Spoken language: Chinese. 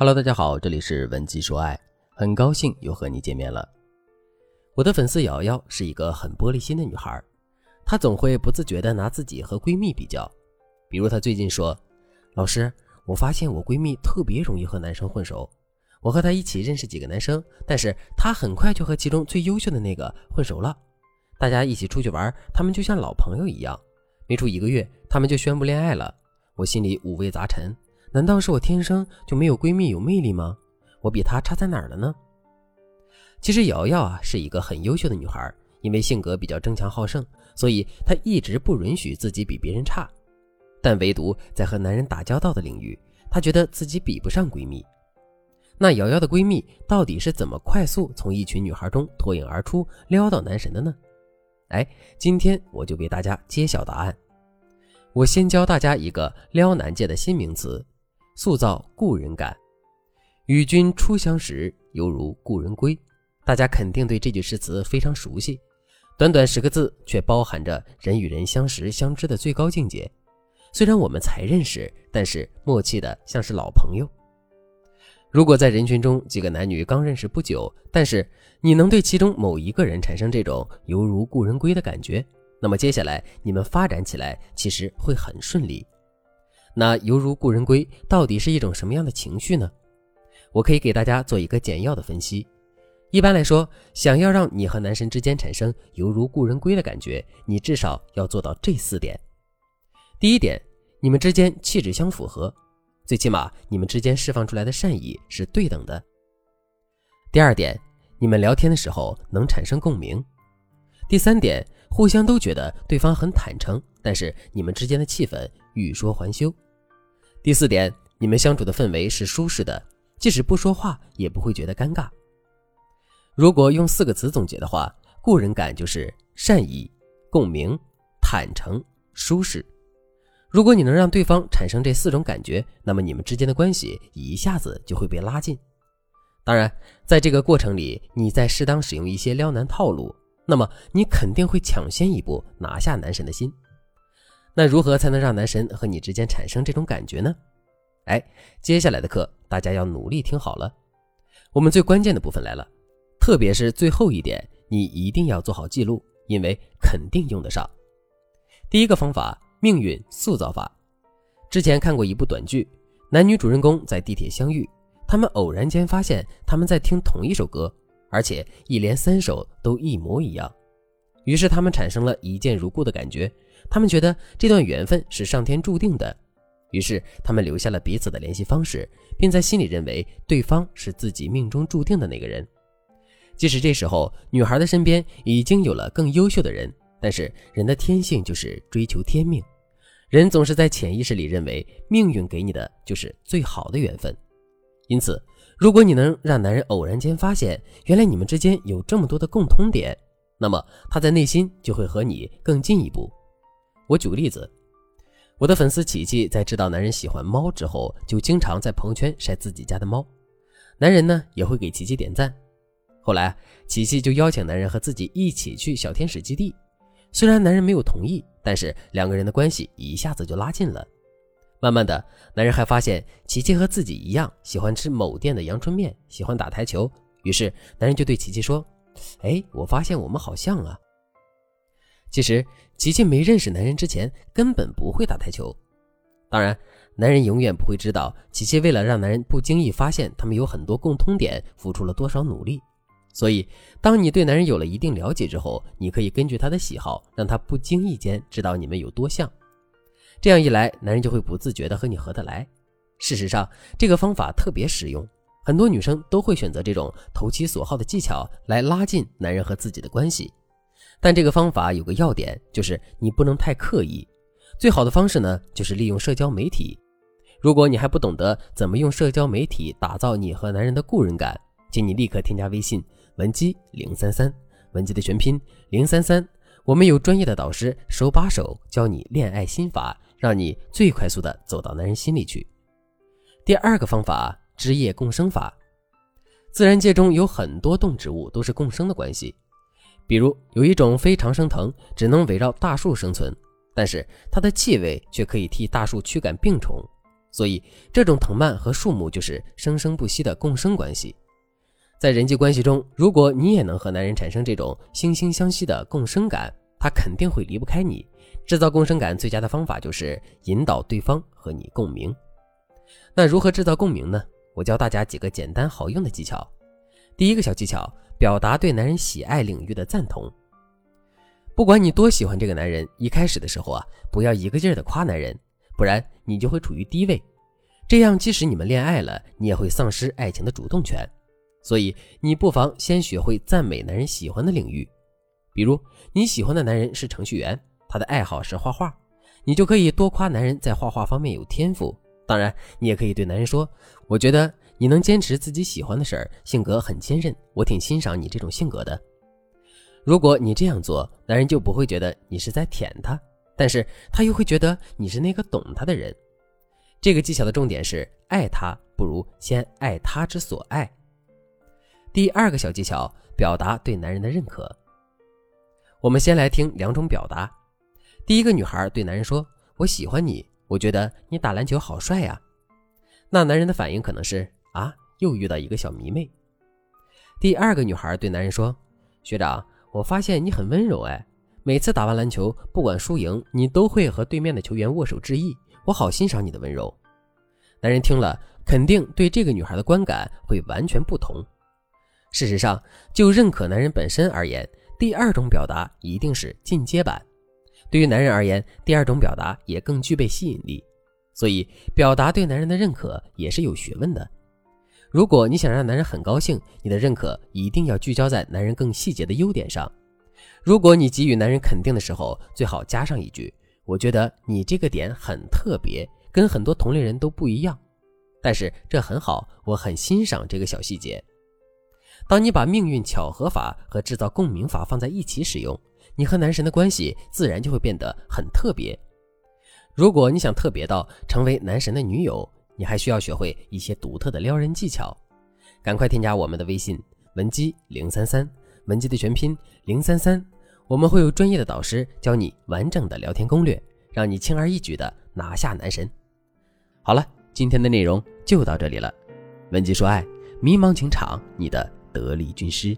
Hello，大家好，这里是文姬说爱，很高兴又和你见面了。我的粉丝瑶瑶是一个很玻璃心的女孩，她总会不自觉地拿自己和闺蜜比较。比如她最近说：“老师，我发现我闺蜜特别容易和男生混熟。我和她一起认识几个男生，但是她很快就和其中最优秀的那个混熟了。大家一起出去玩，他们就像老朋友一样。没出一个月，他们就宣布恋爱了。我心里五味杂陈。”难道是我天生就没有闺蜜有魅力吗？我比她差在哪儿了呢？其实瑶瑶啊是一个很优秀的女孩，因为性格比较争强好胜，所以她一直不允许自己比别人差。但唯独在和男人打交道的领域，她觉得自己比不上闺蜜。那瑶瑶的闺蜜到底是怎么快速从一群女孩中脱颖而出，撩到男神的呢？哎，今天我就为大家揭晓答案。我先教大家一个撩男界的新名词。塑造故人感，与君初相识，犹如故人归。大家肯定对这句诗词非常熟悉。短短十个字，却包含着人与人相识相知的最高境界。虽然我们才认识，但是默契的像是老朋友。如果在人群中几个男女刚认识不久，但是你能对其中某一个人产生这种犹如故人归的感觉，那么接下来你们发展起来其实会很顺利。那犹如故人归到底是一种什么样的情绪呢？我可以给大家做一个简要的分析。一般来说，想要让你和男神之间产生犹如故人归的感觉，你至少要做到这四点。第一点，你们之间气质相符合，最起码你们之间释放出来的善意是对等的。第二点，你们聊天的时候能产生共鸣。第三点，互相都觉得对方很坦诚，但是你们之间的气氛欲说还休。第四点，你们相处的氛围是舒适的，即使不说话也不会觉得尴尬。如果用四个词总结的话，故人感就是善意、共鸣、坦诚、舒适。如果你能让对方产生这四种感觉，那么你们之间的关系一下子就会被拉近。当然，在这个过程里，你再适当使用一些撩男套路，那么你肯定会抢先一步拿下男神的心。那如何才能让男神和你之间产生这种感觉呢？哎，接下来的课大家要努力听好了，我们最关键的部分来了，特别是最后一点，你一定要做好记录，因为肯定用得上。第一个方法，命运塑造法。之前看过一部短剧，男女主人公在地铁相遇，他们偶然间发现他们在听同一首歌，而且一连三首都一模一样，于是他们产生了一见如故的感觉。他们觉得这段缘分是上天注定的，于是他们留下了彼此的联系方式，并在心里认为对方是自己命中注定的那个人。即使这时候女孩的身边已经有了更优秀的人，但是人的天性就是追求天命，人总是在潜意识里认为命运给你的就是最好的缘分。因此，如果你能让男人偶然间发现原来你们之间有这么多的共通点，那么他在内心就会和你更进一步。我举个例子，我的粉丝琪琪在知道男人喜欢猫之后，就经常在朋友圈晒自己家的猫，男人呢也会给琪琪点赞。后来，琪琪就邀请男人和自己一起去小天使基地，虽然男人没有同意，但是两个人的关系一下子就拉近了。慢慢的，男人还发现琪琪和自己一样喜欢吃某店的阳春面，喜欢打台球，于是男人就对琪琪说：“哎，我发现我们好像啊。”其实，琪琪没认识男人之前，根本不会打台球。当然，男人永远不会知道，琪琪为了让男人不经意发现他们有很多共通点，付出了多少努力。所以，当你对男人有了一定了解之后，你可以根据他的喜好，让他不经意间知道你们有多像。这样一来，男人就会不自觉地和你合得来。事实上，这个方法特别实用，很多女生都会选择这种投其所好的技巧来拉近男人和自己的关系。但这个方法有个要点，就是你不能太刻意。最好的方式呢，就是利用社交媒体。如果你还不懂得怎么用社交媒体打造你和男人的故人感，请你立刻添加微信文姬零三三，文姬的全拼零三三。我们有专业的导师手把手教你恋爱心法，让你最快速的走到男人心里去。第二个方法，枝叶共生法。自然界中有很多动植物都是共生的关系。比如有一种非常生藤，只能围绕大树生存，但是它的气味却可以替大树驱赶病虫。所以这种藤蔓和树木就是生生不息的共生关系。在人际关系中，如果你也能和男人产生这种惺惺相惜的共生感，他肯定会离不开你。制造共生感最佳的方法就是引导对方和你共鸣。那如何制造共鸣呢？我教大家几个简单好用的技巧。第一个小技巧，表达对男人喜爱领域的赞同。不管你多喜欢这个男人，一开始的时候啊，不要一个劲儿的夸男人，不然你就会处于低位。这样，即使你们恋爱了，你也会丧失爱情的主动权。所以，你不妨先学会赞美男人喜欢的领域。比如，你喜欢的男人是程序员，他的爱好是画画，你就可以多夸男人在画画方面有天赋。当然，你也可以对男人说：“我觉得你能坚持自己喜欢的事儿，性格很坚韧，我挺欣赏你这种性格的。”如果你这样做，男人就不会觉得你是在舔他，但是他又会觉得你是那个懂他的人。这个技巧的重点是爱他不如先爱他之所爱。第二个小技巧，表达对男人的认可。我们先来听两种表达。第一个女孩对男人说：“我喜欢你。”我觉得你打篮球好帅呀，那男人的反应可能是啊，又遇到一个小迷妹。第二个女孩对男人说：“学长，我发现你很温柔哎，每次打完篮球，不管输赢，你都会和对面的球员握手致意，我好欣赏你的温柔。”男人听了，肯定对这个女孩的观感会完全不同。事实上，就认可男人本身而言，第二种表达一定是进阶版。对于男人而言，第二种表达也更具备吸引力，所以表达对男人的认可也是有学问的。如果你想让男人很高兴，你的认可一定要聚焦在男人更细节的优点上。如果你给予男人肯定的时候，最好加上一句：“我觉得你这个点很特别，跟很多同龄人都不一样，但是这很好，我很欣赏这个小细节。”当你把命运巧合法和制造共鸣法放在一起使用。你和男神的关系自然就会变得很特别。如果你想特别到成为男神的女友，你还需要学会一些独特的撩人技巧。赶快添加我们的微信文姬零三三，文姬的全拼零三三，我们会有专业的导师教你完整的聊天攻略，让你轻而易举的拿下男神。好了，今天的内容就到这里了。文姬说爱，迷茫情场你的得力军师。